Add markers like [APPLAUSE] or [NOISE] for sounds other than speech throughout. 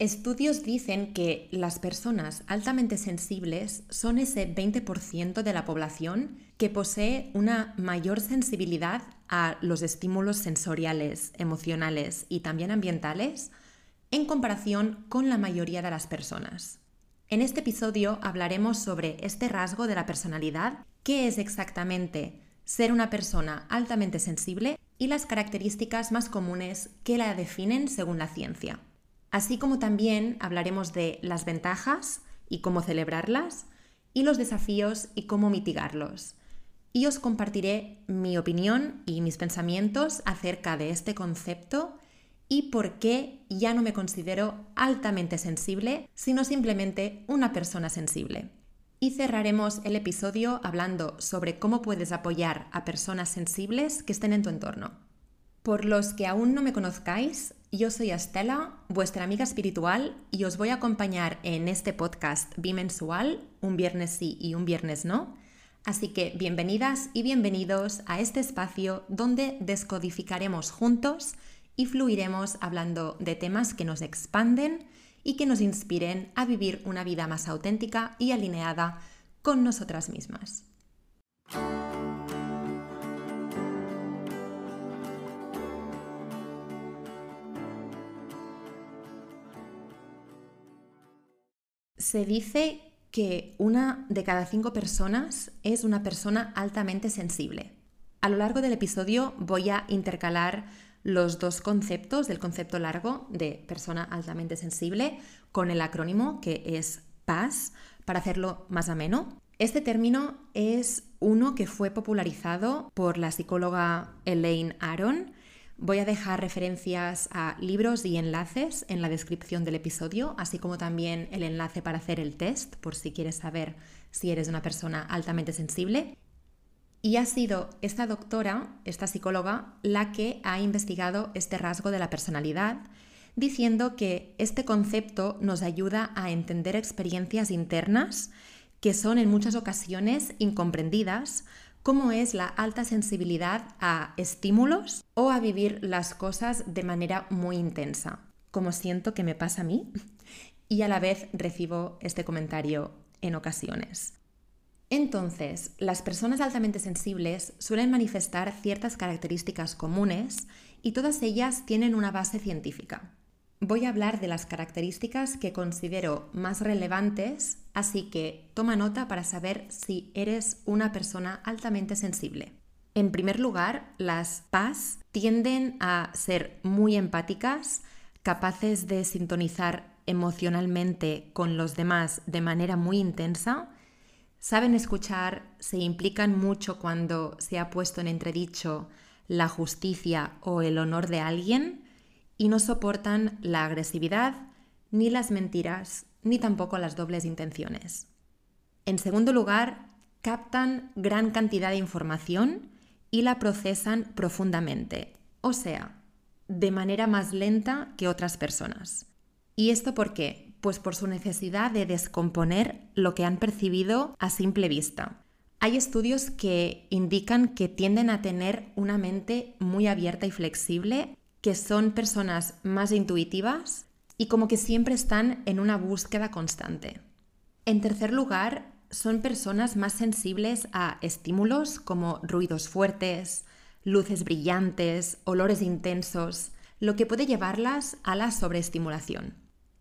Estudios dicen que las personas altamente sensibles son ese 20% de la población que posee una mayor sensibilidad a los estímulos sensoriales, emocionales y también ambientales en comparación con la mayoría de las personas. En este episodio hablaremos sobre este rasgo de la personalidad, qué es exactamente ser una persona altamente sensible y las características más comunes que la definen según la ciencia. Así como también hablaremos de las ventajas y cómo celebrarlas, y los desafíos y cómo mitigarlos. Y os compartiré mi opinión y mis pensamientos acerca de este concepto y por qué ya no me considero altamente sensible, sino simplemente una persona sensible. Y cerraremos el episodio hablando sobre cómo puedes apoyar a personas sensibles que estén en tu entorno. Por los que aún no me conozcáis, yo soy Estela, vuestra amiga espiritual, y os voy a acompañar en este podcast bimensual, un viernes sí y un viernes no. Así que bienvenidas y bienvenidos a este espacio donde descodificaremos juntos y fluiremos hablando de temas que nos expanden y que nos inspiren a vivir una vida más auténtica y alineada con nosotras mismas. Se dice que una de cada cinco personas es una persona altamente sensible. A lo largo del episodio voy a intercalar los dos conceptos del concepto largo de persona altamente sensible con el acrónimo que es PAS para hacerlo más ameno. Este término es uno que fue popularizado por la psicóloga Elaine Aron Voy a dejar referencias a libros y enlaces en la descripción del episodio, así como también el enlace para hacer el test, por si quieres saber si eres una persona altamente sensible. Y ha sido esta doctora, esta psicóloga, la que ha investigado este rasgo de la personalidad, diciendo que este concepto nos ayuda a entender experiencias internas que son en muchas ocasiones incomprendidas cómo es la alta sensibilidad a estímulos o a vivir las cosas de manera muy intensa, como siento que me pasa a mí y a la vez recibo este comentario en ocasiones. Entonces, las personas altamente sensibles suelen manifestar ciertas características comunes y todas ellas tienen una base científica. Voy a hablar de las características que considero más relevantes, así que toma nota para saber si eres una persona altamente sensible. En primer lugar, las PAS tienden a ser muy empáticas, capaces de sintonizar emocionalmente con los demás de manera muy intensa, saben escuchar, se implican mucho cuando se ha puesto en entredicho la justicia o el honor de alguien, y no soportan la agresividad, ni las mentiras, ni tampoco las dobles intenciones. En segundo lugar, captan gran cantidad de información y la procesan profundamente, o sea, de manera más lenta que otras personas. ¿Y esto por qué? Pues por su necesidad de descomponer lo que han percibido a simple vista. Hay estudios que indican que tienden a tener una mente muy abierta y flexible que son personas más intuitivas y como que siempre están en una búsqueda constante. En tercer lugar, son personas más sensibles a estímulos como ruidos fuertes, luces brillantes, olores intensos, lo que puede llevarlas a la sobreestimulación.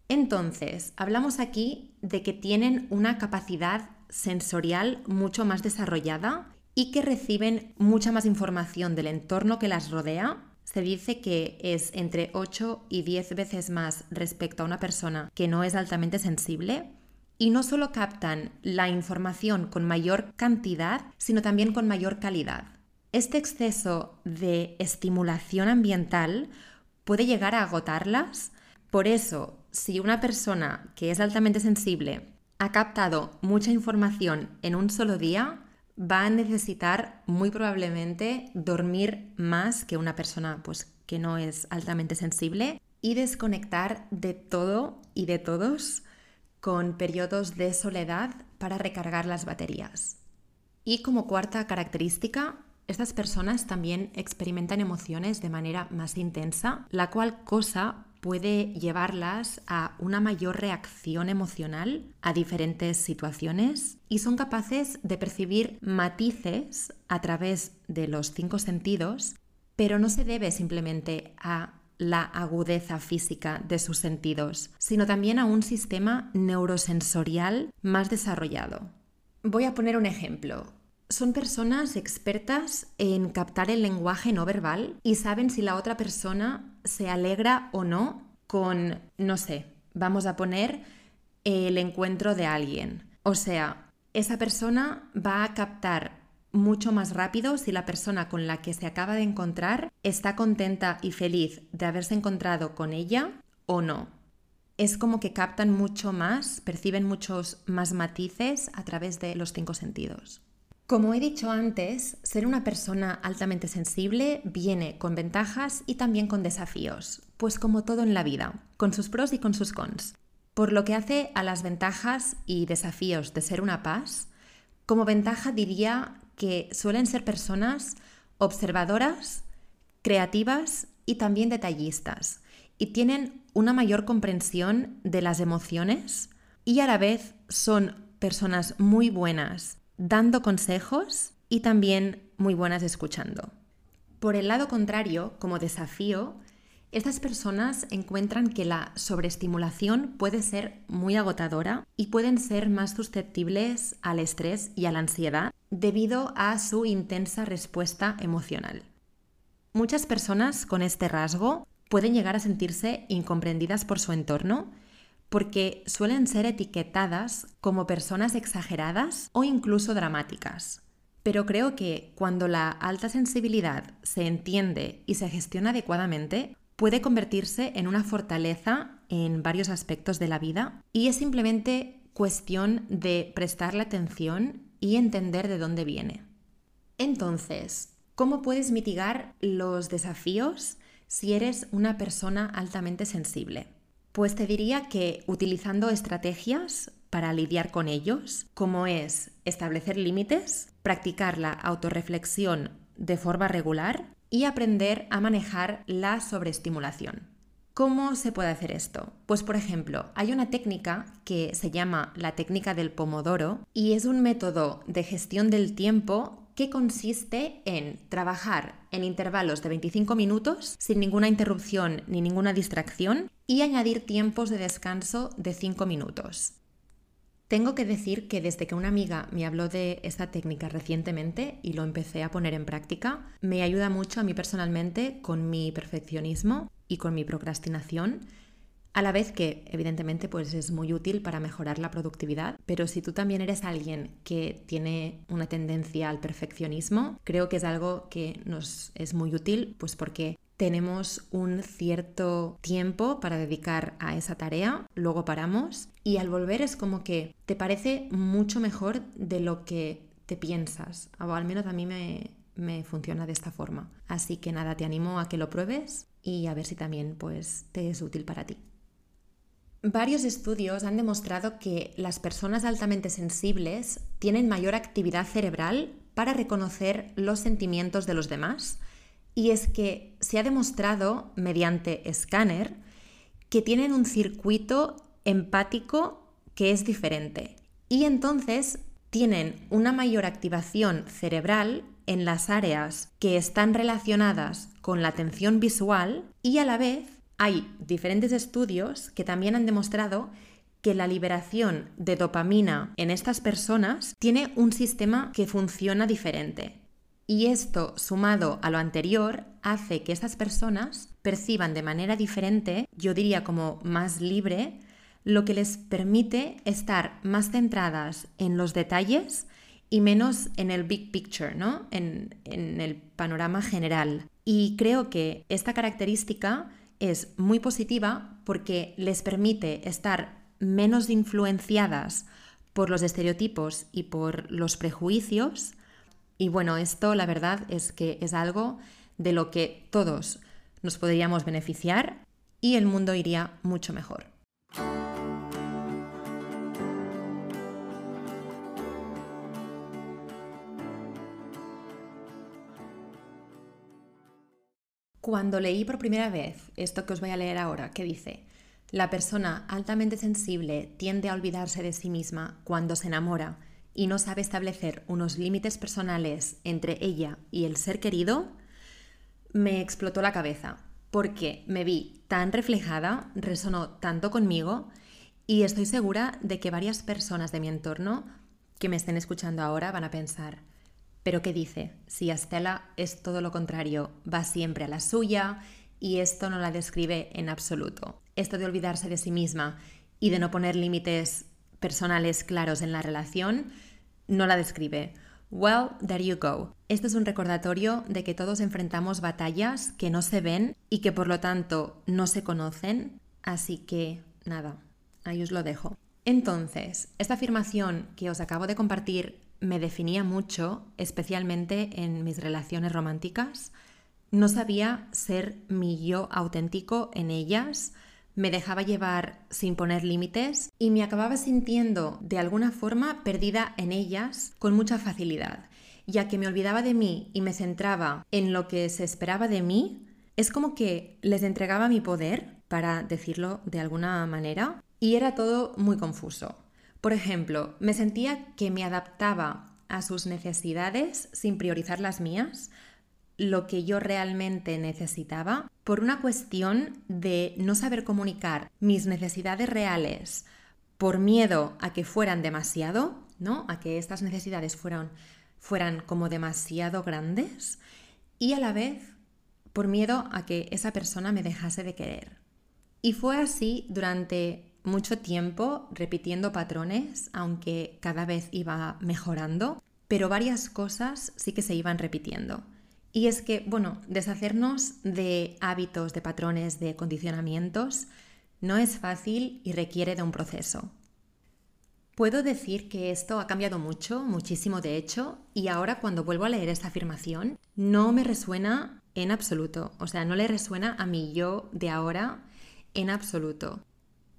Entonces, hablamos aquí de que tienen una capacidad sensorial mucho más desarrollada y que reciben mucha más información del entorno que las rodea se dice que es entre 8 y 10 veces más respecto a una persona que no es altamente sensible y no solo captan la información con mayor cantidad, sino también con mayor calidad. Este exceso de estimulación ambiental puede llegar a agotarlas. Por eso, si una persona que es altamente sensible ha captado mucha información en un solo día, va a necesitar muy probablemente dormir más que una persona pues, que no es altamente sensible y desconectar de todo y de todos con periodos de soledad para recargar las baterías. Y como cuarta característica, estas personas también experimentan emociones de manera más intensa, la cual cosa puede llevarlas a una mayor reacción emocional a diferentes situaciones y son capaces de percibir matices a través de los cinco sentidos, pero no se debe simplemente a la agudeza física de sus sentidos, sino también a un sistema neurosensorial más desarrollado. Voy a poner un ejemplo. Son personas expertas en captar el lenguaje no verbal y saben si la otra persona se alegra o no con, no sé, vamos a poner el encuentro de alguien. O sea, esa persona va a captar mucho más rápido si la persona con la que se acaba de encontrar está contenta y feliz de haberse encontrado con ella o no. Es como que captan mucho más, perciben muchos más matices a través de los cinco sentidos. Como he dicho antes, ser una persona altamente sensible viene con ventajas y también con desafíos, pues como todo en la vida, con sus pros y con sus cons. Por lo que hace a las ventajas y desafíos de ser una paz, como ventaja diría que suelen ser personas observadoras, creativas y también detallistas, y tienen una mayor comprensión de las emociones y a la vez son personas muy buenas dando consejos y también muy buenas escuchando. Por el lado contrario, como desafío, estas personas encuentran que la sobreestimulación puede ser muy agotadora y pueden ser más susceptibles al estrés y a la ansiedad debido a su intensa respuesta emocional. Muchas personas con este rasgo pueden llegar a sentirse incomprendidas por su entorno porque suelen ser etiquetadas como personas exageradas o incluso dramáticas. Pero creo que cuando la alta sensibilidad se entiende y se gestiona adecuadamente, puede convertirse en una fortaleza en varios aspectos de la vida y es simplemente cuestión de prestarle atención y entender de dónde viene. Entonces, ¿cómo puedes mitigar los desafíos si eres una persona altamente sensible? Pues te diría que utilizando estrategias para lidiar con ellos, como es establecer límites, practicar la autorreflexión de forma regular y aprender a manejar la sobreestimulación. ¿Cómo se puede hacer esto? Pues por ejemplo, hay una técnica que se llama la técnica del pomodoro y es un método de gestión del tiempo que consiste en trabajar en intervalos de 25 minutos sin ninguna interrupción ni ninguna distracción y añadir tiempos de descanso de 5 minutos. Tengo que decir que desde que una amiga me habló de esta técnica recientemente y lo empecé a poner en práctica, me ayuda mucho a mí personalmente con mi perfeccionismo y con mi procrastinación, a la vez que evidentemente pues es muy útil para mejorar la productividad, pero si tú también eres alguien que tiene una tendencia al perfeccionismo, creo que es algo que nos es muy útil pues porque tenemos un cierto tiempo para dedicar a esa tarea, luego paramos y al volver es como que te parece mucho mejor de lo que te piensas, o al menos a mí me, me funciona de esta forma. Así que nada, te animo a que lo pruebes y a ver si también pues te es útil para ti. Varios estudios han demostrado que las personas altamente sensibles tienen mayor actividad cerebral para reconocer los sentimientos de los demás y es que se ha demostrado mediante escáner que tienen un circuito empático que es diferente. Y entonces tienen una mayor activación cerebral en las áreas que están relacionadas con la atención visual y a la vez hay diferentes estudios que también han demostrado que la liberación de dopamina en estas personas tiene un sistema que funciona diferente. Y esto, sumado a lo anterior, hace que estas personas perciban de manera diferente, yo diría como más libre, lo que les permite estar más centradas en los detalles y menos en el big picture, ¿no? En, en el panorama general. Y creo que esta característica es muy positiva porque les permite estar menos influenciadas por los estereotipos y por los prejuicios y bueno, esto la verdad es que es algo de lo que todos nos podríamos beneficiar y el mundo iría mucho mejor. Cuando leí por primera vez esto que os voy a leer ahora, que dice, la persona altamente sensible tiende a olvidarse de sí misma cuando se enamora y no sabe establecer unos límites personales entre ella y el ser querido, me explotó la cabeza, porque me vi tan reflejada, resonó tanto conmigo y estoy segura de que varias personas de mi entorno que me estén escuchando ahora van a pensar, pero ¿qué dice? Si Estela es todo lo contrario, va siempre a la suya y esto no la describe en absoluto. Esto de olvidarse de sí misma y de no poner límites personales claros en la relación no la describe. Well, there you go. Esto es un recordatorio de que todos enfrentamos batallas que no se ven y que por lo tanto no se conocen, así que nada, ahí os lo dejo. Entonces, esta afirmación que os acabo de compartir me definía mucho, especialmente en mis relaciones románticas. No sabía ser mi yo auténtico en ellas, me dejaba llevar sin poner límites y me acababa sintiendo de alguna forma perdida en ellas con mucha facilidad. Ya que me olvidaba de mí y me centraba en lo que se esperaba de mí, es como que les entregaba mi poder, para decirlo de alguna manera, y era todo muy confuso. Por ejemplo, me sentía que me adaptaba a sus necesidades sin priorizar las mías, lo que yo realmente necesitaba, por una cuestión de no saber comunicar mis necesidades reales por miedo a que fueran demasiado, ¿no? A que estas necesidades fueran, fueran como demasiado grandes y a la vez por miedo a que esa persona me dejase de querer. Y fue así durante mucho tiempo repitiendo patrones, aunque cada vez iba mejorando, pero varias cosas sí que se iban repitiendo. Y es que, bueno, deshacernos de hábitos, de patrones, de condicionamientos no es fácil y requiere de un proceso. Puedo decir que esto ha cambiado mucho, muchísimo de hecho, y ahora cuando vuelvo a leer esta afirmación no me resuena en absoluto, o sea, no le resuena a mi yo de ahora en absoluto.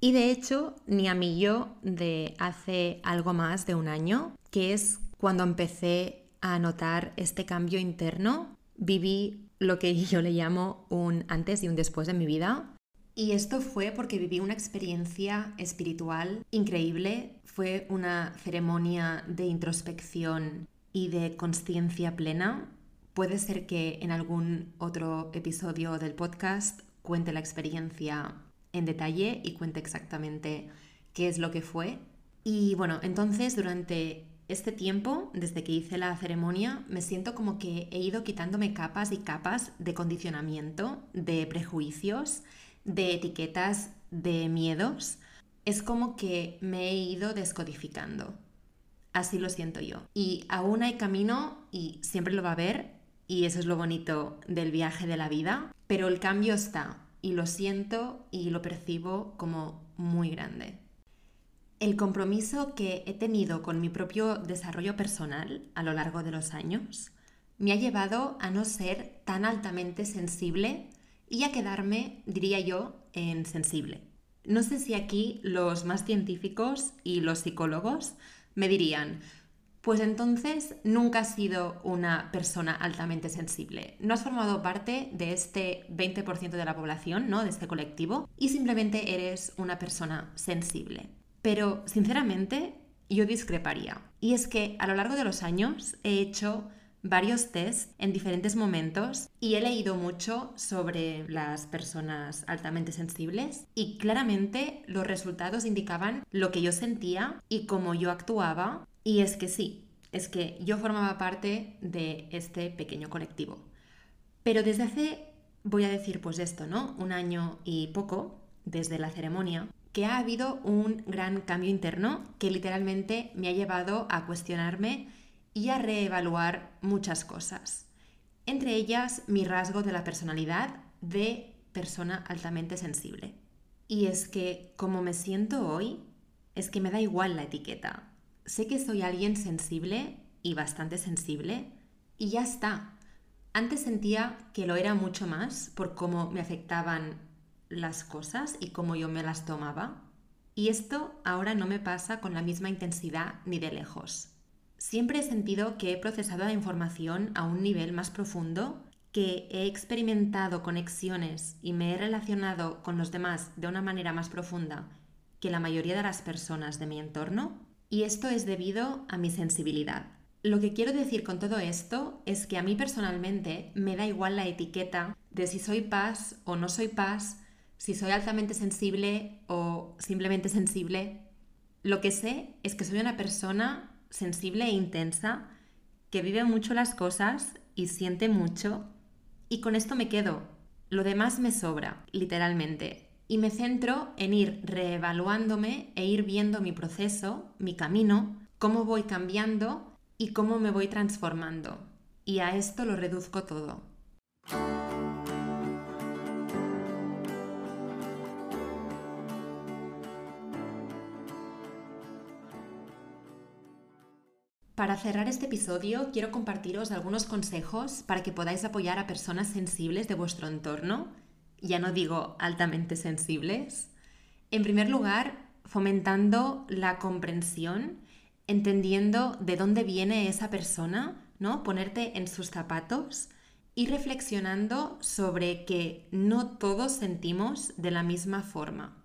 Y de hecho, ni a mí yo de hace algo más de un año, que es cuando empecé a notar este cambio interno, viví lo que [LAUGHS] yo le llamo un antes y un después de mi vida. Y esto fue porque viví una experiencia espiritual increíble. Fue una ceremonia de introspección y de conciencia plena. Puede ser que en algún otro episodio del podcast cuente la experiencia en detalle y cuente exactamente qué es lo que fue. Y bueno, entonces durante este tiempo, desde que hice la ceremonia, me siento como que he ido quitándome capas y capas de condicionamiento, de prejuicios, de etiquetas, de miedos. Es como que me he ido descodificando. Así lo siento yo. Y aún hay camino y siempre lo va a haber, y eso es lo bonito del viaje de la vida, pero el cambio está y lo siento y lo percibo como muy grande. El compromiso que he tenido con mi propio desarrollo personal a lo largo de los años me ha llevado a no ser tan altamente sensible y a quedarme, diría yo, en sensible. No sé si aquí los más científicos y los psicólogos me dirían, pues entonces nunca has sido una persona altamente sensible. No has formado parte de este 20% de la población, ¿no? De este colectivo, y simplemente eres una persona sensible. Pero, sinceramente, yo discreparía. Y es que a lo largo de los años he hecho varios tests en diferentes momentos y he leído mucho sobre las personas altamente sensibles y claramente los resultados indicaban lo que yo sentía y cómo yo actuaba y es que sí, es que yo formaba parte de este pequeño colectivo. Pero desde hace, voy a decir pues esto, ¿no? Un año y poco, desde la ceremonia, que ha habido un gran cambio interno que literalmente me ha llevado a cuestionarme y a reevaluar muchas cosas. Entre ellas, mi rasgo de la personalidad de persona altamente sensible. Y es que como me siento hoy, es que me da igual la etiqueta sé que soy alguien sensible y bastante sensible y ya está. Antes sentía que lo era mucho más por cómo me afectaban las cosas y cómo yo me las tomaba. Y esto ahora no me pasa con la misma intensidad ni de lejos. Siempre he sentido que he procesado la información a un nivel más profundo que he experimentado conexiones y me he relacionado con los demás de una manera más profunda que la mayoría de las personas de mi entorno, y esto es debido a mi sensibilidad. Lo que quiero decir con todo esto es que a mí personalmente me da igual la etiqueta de si soy paz o no soy paz, si soy altamente sensible o simplemente sensible. Lo que sé es que soy una persona sensible e intensa que vive mucho las cosas y siente mucho y con esto me quedo. Lo demás me sobra, literalmente. Y me centro en ir reevaluándome e ir viendo mi proceso, mi camino, cómo voy cambiando y cómo me voy transformando. Y a esto lo reduzco todo. Para cerrar este episodio, quiero compartiros algunos consejos para que podáis apoyar a personas sensibles de vuestro entorno, ya no digo altamente sensibles. En primer lugar, fomentando la comprensión entendiendo de dónde viene esa persona, ¿no? Ponerte en sus zapatos y reflexionando sobre que no todos sentimos de la misma forma.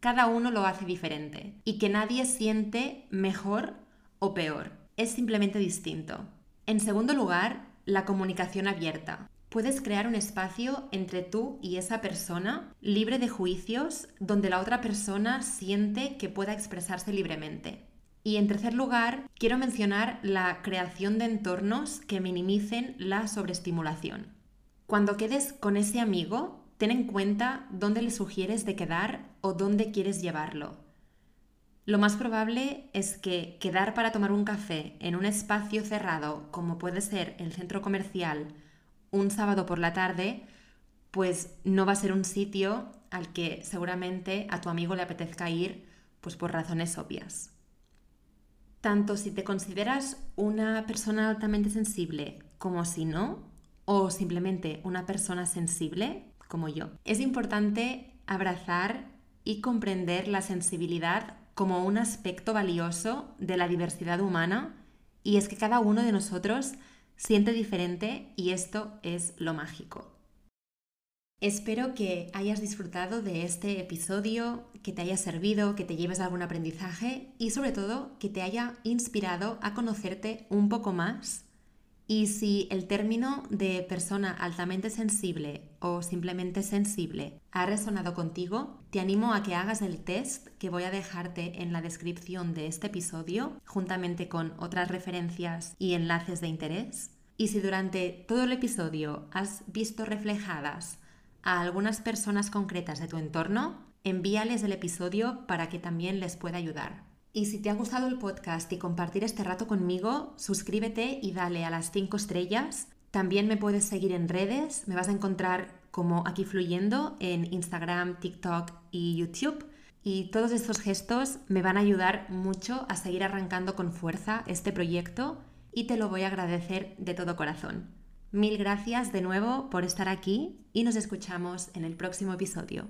Cada uno lo hace diferente y que nadie siente mejor o peor. Es simplemente distinto. En segundo lugar, la comunicación abierta. Puedes crear un espacio entre tú y esa persona libre de juicios donde la otra persona siente que pueda expresarse libremente. Y en tercer lugar, quiero mencionar la creación de entornos que minimicen la sobreestimulación. Cuando quedes con ese amigo, ten en cuenta dónde le sugieres de quedar o dónde quieres llevarlo. Lo más probable es que quedar para tomar un café en un espacio cerrado como puede ser el centro comercial un sábado por la tarde, pues no va a ser un sitio al que seguramente a tu amigo le apetezca ir pues por razones obvias. Tanto si te consideras una persona altamente sensible como si no, o simplemente una persona sensible como yo. Es importante abrazar y comprender la sensibilidad como un aspecto valioso de la diversidad humana y es que cada uno de nosotros siente diferente y esto es lo mágico. Espero que hayas disfrutado de este episodio, que te haya servido, que te lleves algún aprendizaje y sobre todo que te haya inspirado a conocerte un poco más. Y si el término de persona altamente sensible o simplemente sensible ha resonado contigo, te animo a que hagas el test que voy a dejarte en la descripción de este episodio, juntamente con otras referencias y enlaces de interés. Y si durante todo el episodio has visto reflejadas a algunas personas concretas de tu entorno, envíales el episodio para que también les pueda ayudar. Y si te ha gustado el podcast y compartir este rato conmigo, suscríbete y dale a las 5 estrellas. También me puedes seguir en redes, me vas a encontrar como aquí fluyendo en Instagram, TikTok y YouTube. Y todos estos gestos me van a ayudar mucho a seguir arrancando con fuerza este proyecto y te lo voy a agradecer de todo corazón. Mil gracias de nuevo por estar aquí y nos escuchamos en el próximo episodio.